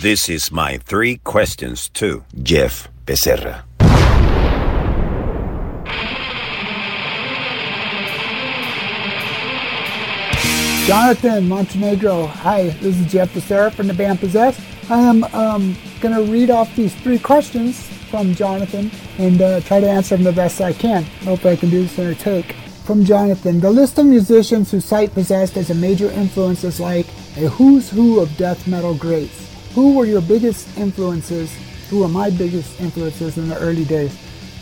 This is my three questions to Jeff Becerra. Jonathan Montenegro. Hi, this is Jeff Becerra from the band Possessed. I am um, going to read off these three questions from Jonathan and uh, try to answer them the best I can. Hope I can do this in a take. From Jonathan, the list of musicians who cite Possessed as a major influence is like a who's who of death metal greats. Who were your biggest influences? Who were my biggest influences in the early days?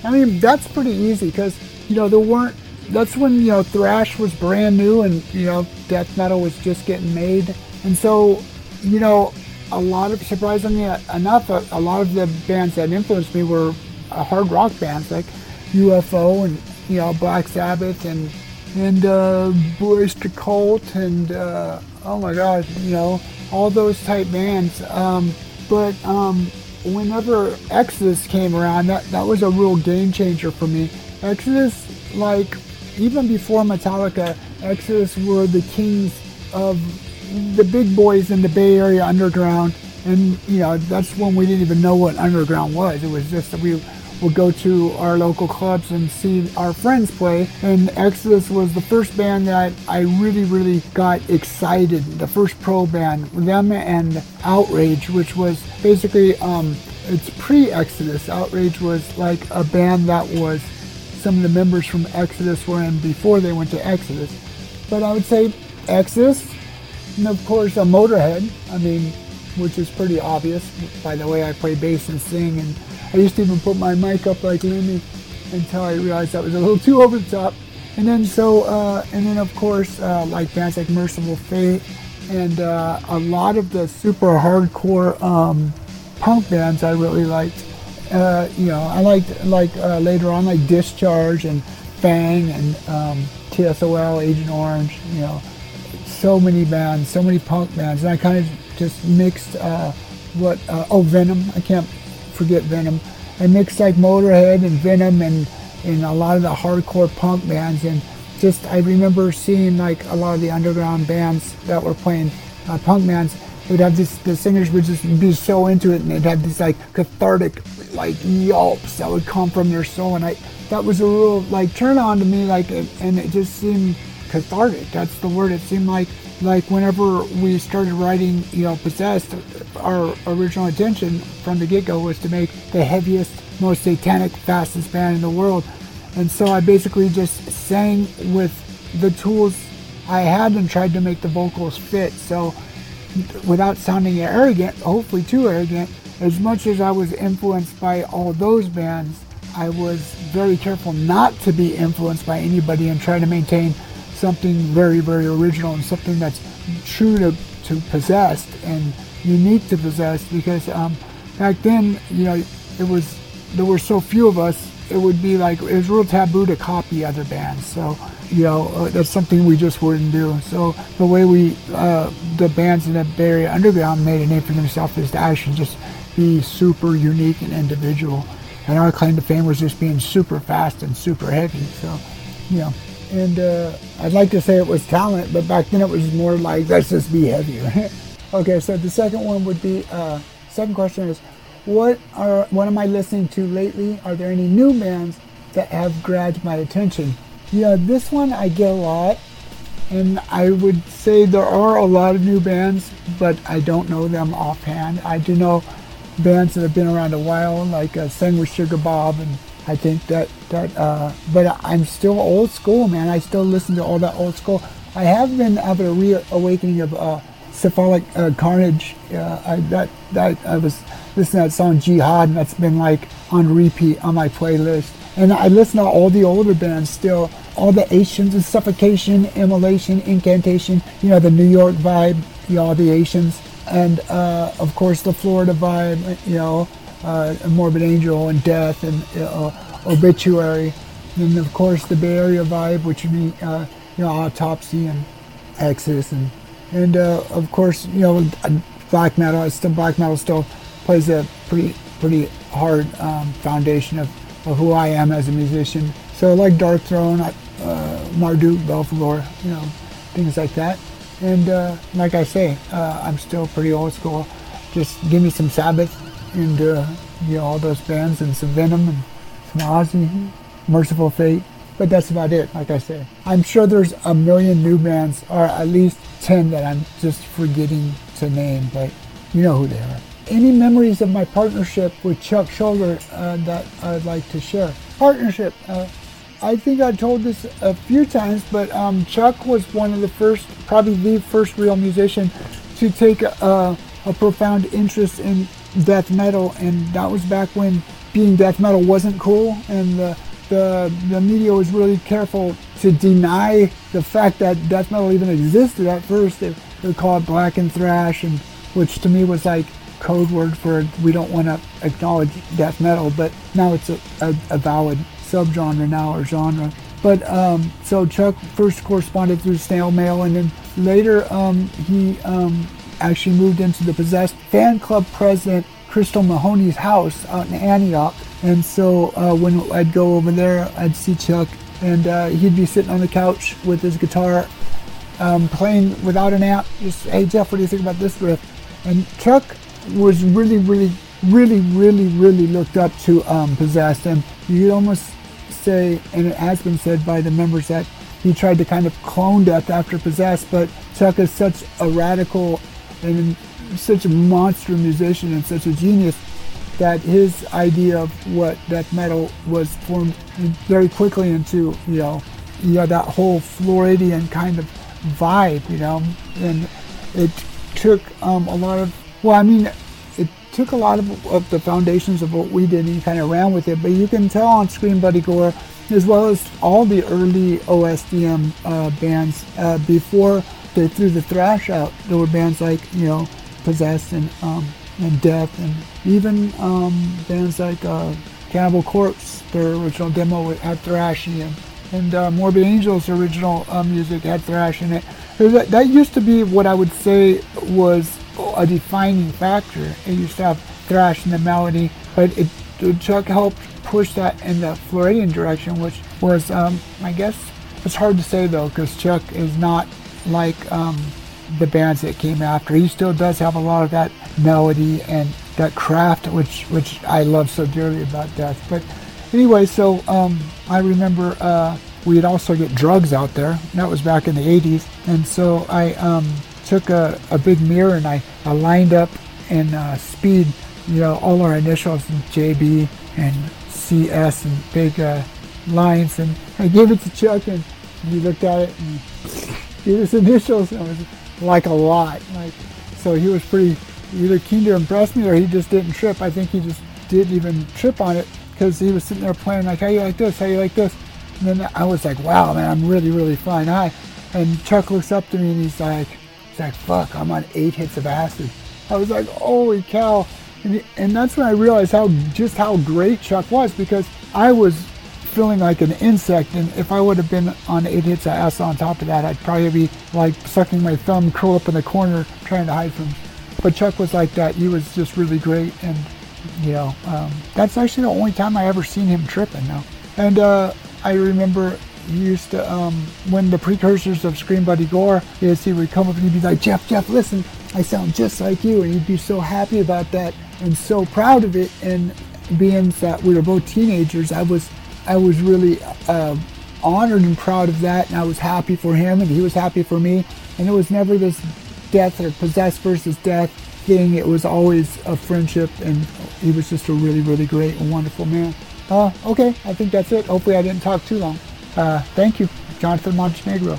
I mean, that's pretty easy because, you know, there weren't that's when you know thrash was brand new and you know death metal was just getting made and so you know a lot of surprisingly enough a, a lot of the bands that influenced me were uh, hard rock bands like ufo and you know black sabbath and and uh, Blue Oyster Cult and uh, oh my god you know all those type bands um, but um, whenever exodus came around that, that was a real game changer for me exodus like even before Metallica, Exodus were the kings of the big boys in the Bay Area underground. And, you know, that's when we didn't even know what underground was. It was just that we would go to our local clubs and see our friends play. And Exodus was the first band that I really, really got excited. The first pro band, them and Outrage, which was basically, um, it's pre-Exodus. Outrage was like a band that was some of the members from Exodus were in before they went to Exodus. But I would say Exodus, and of course a Motorhead. I mean, which is pretty obvious by the way I play bass and sing. And I used to even put my mic up like Lemmy until I realized that was a little too over the top. And then so, uh, and then of course, uh, like bands like Mercyful Fate and uh, a lot of the super hardcore um, punk bands I really liked uh, you know, I liked like uh, later on like Discharge and Fang and um, TSOL, Agent Orange. You know, so many bands, so many punk bands, and I kind of just mixed uh, what uh, oh Venom. I can't forget Venom. I mixed like Motorhead and Venom and and a lot of the hardcore punk bands and just I remember seeing like a lot of the underground bands that were playing uh, punk bands would have this the singers would just be so into it and they'd have these like cathartic like yelps that would come from their soul and I that was a real like turn on to me like and it just seemed cathartic. That's the word. It seemed like like whenever we started writing you know possessed our original intention from the get-go was to make the heaviest most satanic fastest band in the world. And so I basically just sang with the tools I had and tried to make the vocals fit. So without sounding arrogant, hopefully too arrogant, as much as I was influenced by all those bands, I was very careful not to be influenced by anybody and try to maintain something very, very original and something that's true to, to Possessed and unique to Possessed because um, back then, you know, it was there were so few of us, it would be like it was real taboo to copy other bands. So you know uh, that's something we just wouldn't do. So the way we uh, the bands in the Bay Area underground made a name for themselves is to actually just be super unique and individual. And our claim to fame was just being super fast and super heavy. So you know. And uh, I'd like to say it was talent, but back then it was more like let's just be heavier. okay, so the second one would be uh, second question is what are what am I listening to lately? Are there any new bands that have grabbed my attention? Yeah, this one I get a lot, and I would say there are a lot of new bands, but I don't know them offhand. I do know bands that have been around a while, like uh, Sang with Sugar Bob, and I think that that. Uh, but I'm still old school, man. I still listen to all that old school. I have been having a reawakening of uh, Cephalic uh, Carnage. Uh, I, that that I was listening to that song Jihad, and that's been like on repeat on my playlist. And I listen to all the older bands still, all the Asians and Suffocation, Immolation, Incantation, you know, the New York vibe, you know, all the Asians. And uh, of course the Florida vibe, you know, Morbid Angel and Death and uh, Obituary. And of course the Bay Area vibe, which would be, uh, you know, Autopsy and Exodus and and uh, of course, you know, black metal. Still, black metal still plays a pretty pretty hard um, foundation of, of who I am as a musician. So like Darkthrone, uh, Marduk, Belphegor, you know, things like that. And uh, like I say, uh, I'm still pretty old school. Just give me some Sabbath and uh, you know all those bands and some Venom and some Ozzy, Mercyful Fate. But that's about it. Like I say, I'm sure there's a million new bands, or at least ten that I'm just forgetting to name. But you know who they are any memories of my partnership with Chuck Schuldiner uh, that I'd like to share. Partnership. Uh, I think I told this a few times, but um, Chuck was one of the first, probably the first real musician to take a, a profound interest in death metal, and that was back when being death metal wasn't cool, and the, the, the media was really careful to deny the fact that death metal even existed at first. They, they would call it black and thrash, and which to me was like code word for we don't want to acknowledge death metal, but now it's a, a, a valid subgenre now or genre. But um, so Chuck first corresponded through snail mail, and then later um, he um, actually moved into the Possessed fan club president Crystal Mahoney's house out in Antioch. And so uh, when I'd go over there, I'd see Chuck, and uh, he'd be sitting on the couch with his guitar, um, playing without an amp. Just hey Jeff, what do you think about this riff? And Chuck was really, really, really, really, really looked up to um, Possessed. And you could almost say, and it has been said by the members, that he tried to kind of clone Death after Possessed. But Chuck is such a radical and such a monster musician and such a genius that his idea of what death metal was formed very quickly into, you know, you know that whole Floridian kind of vibe, you know, and it took um, a lot of well, I mean, it took a lot of, of the foundations of what we did and kind of ran with it, but you can tell on Scream Bloody Gore, as well as all the early OSDM uh, bands, uh, before they threw the thrash out, there were bands like, you know, Possessed and, um, and Death, and even um, bands like uh, Cannibal Corpse, their original demo had thrash and, and uh, Morbid Angel's original uh, music had thrash in it. That, that used to be what I would say was a defining factor. It used to have thrash in the melody, but it Chuck helped push that in the Floridian direction, which was, um, I guess, it's hard to say though, because Chuck is not like um, the bands that came after. He still does have a lot of that melody and that craft, which which I love so dearly about Death. But anyway, so um, I remember uh, we'd also get drugs out there. That was back in the 80s, and so I um, took a, a big mirror and I, I lined up in uh, speed, you know, all our initials, JB and CS and big uh, lines. And I gave it to Chuck and he looked at it and his initials. Was like a lot. Like, so he was pretty either keen to impress me or he just didn't trip. I think he just didn't even trip on it because he was sitting there playing like, how you like this? How you like this? And then I was like, wow, man, I'm really, really flying high. And Chuck looks up to me and he's like, He's like, fuck, I'm on eight hits of acid. I was like, holy cow. And, and that's when I realized how just how great Chuck was because I was feeling like an insect, and if I would have been on eight hits of acid on top of that, I'd probably be like sucking my thumb, curl up in the corner, trying to hide from. But Chuck was like that. He was just really great, and you know, um, that's actually the only time I ever seen him tripping now. And uh, I remember he used to, um, when the precursors of Scream Bloody Gore is, he would come up and he'd be like, Jeff, Jeff, listen, I sound just like you. And he'd be so happy about that and so proud of it. And being that we were both teenagers, I was, I was really uh, honored and proud of that. And I was happy for him and he was happy for me. And it was never this death or possessed versus death thing. It was always a friendship and he was just a really, really great and wonderful man. Uh, okay, I think that's it. Hopefully I didn't talk too long. Uh, thank you, Jonathan Montenegro.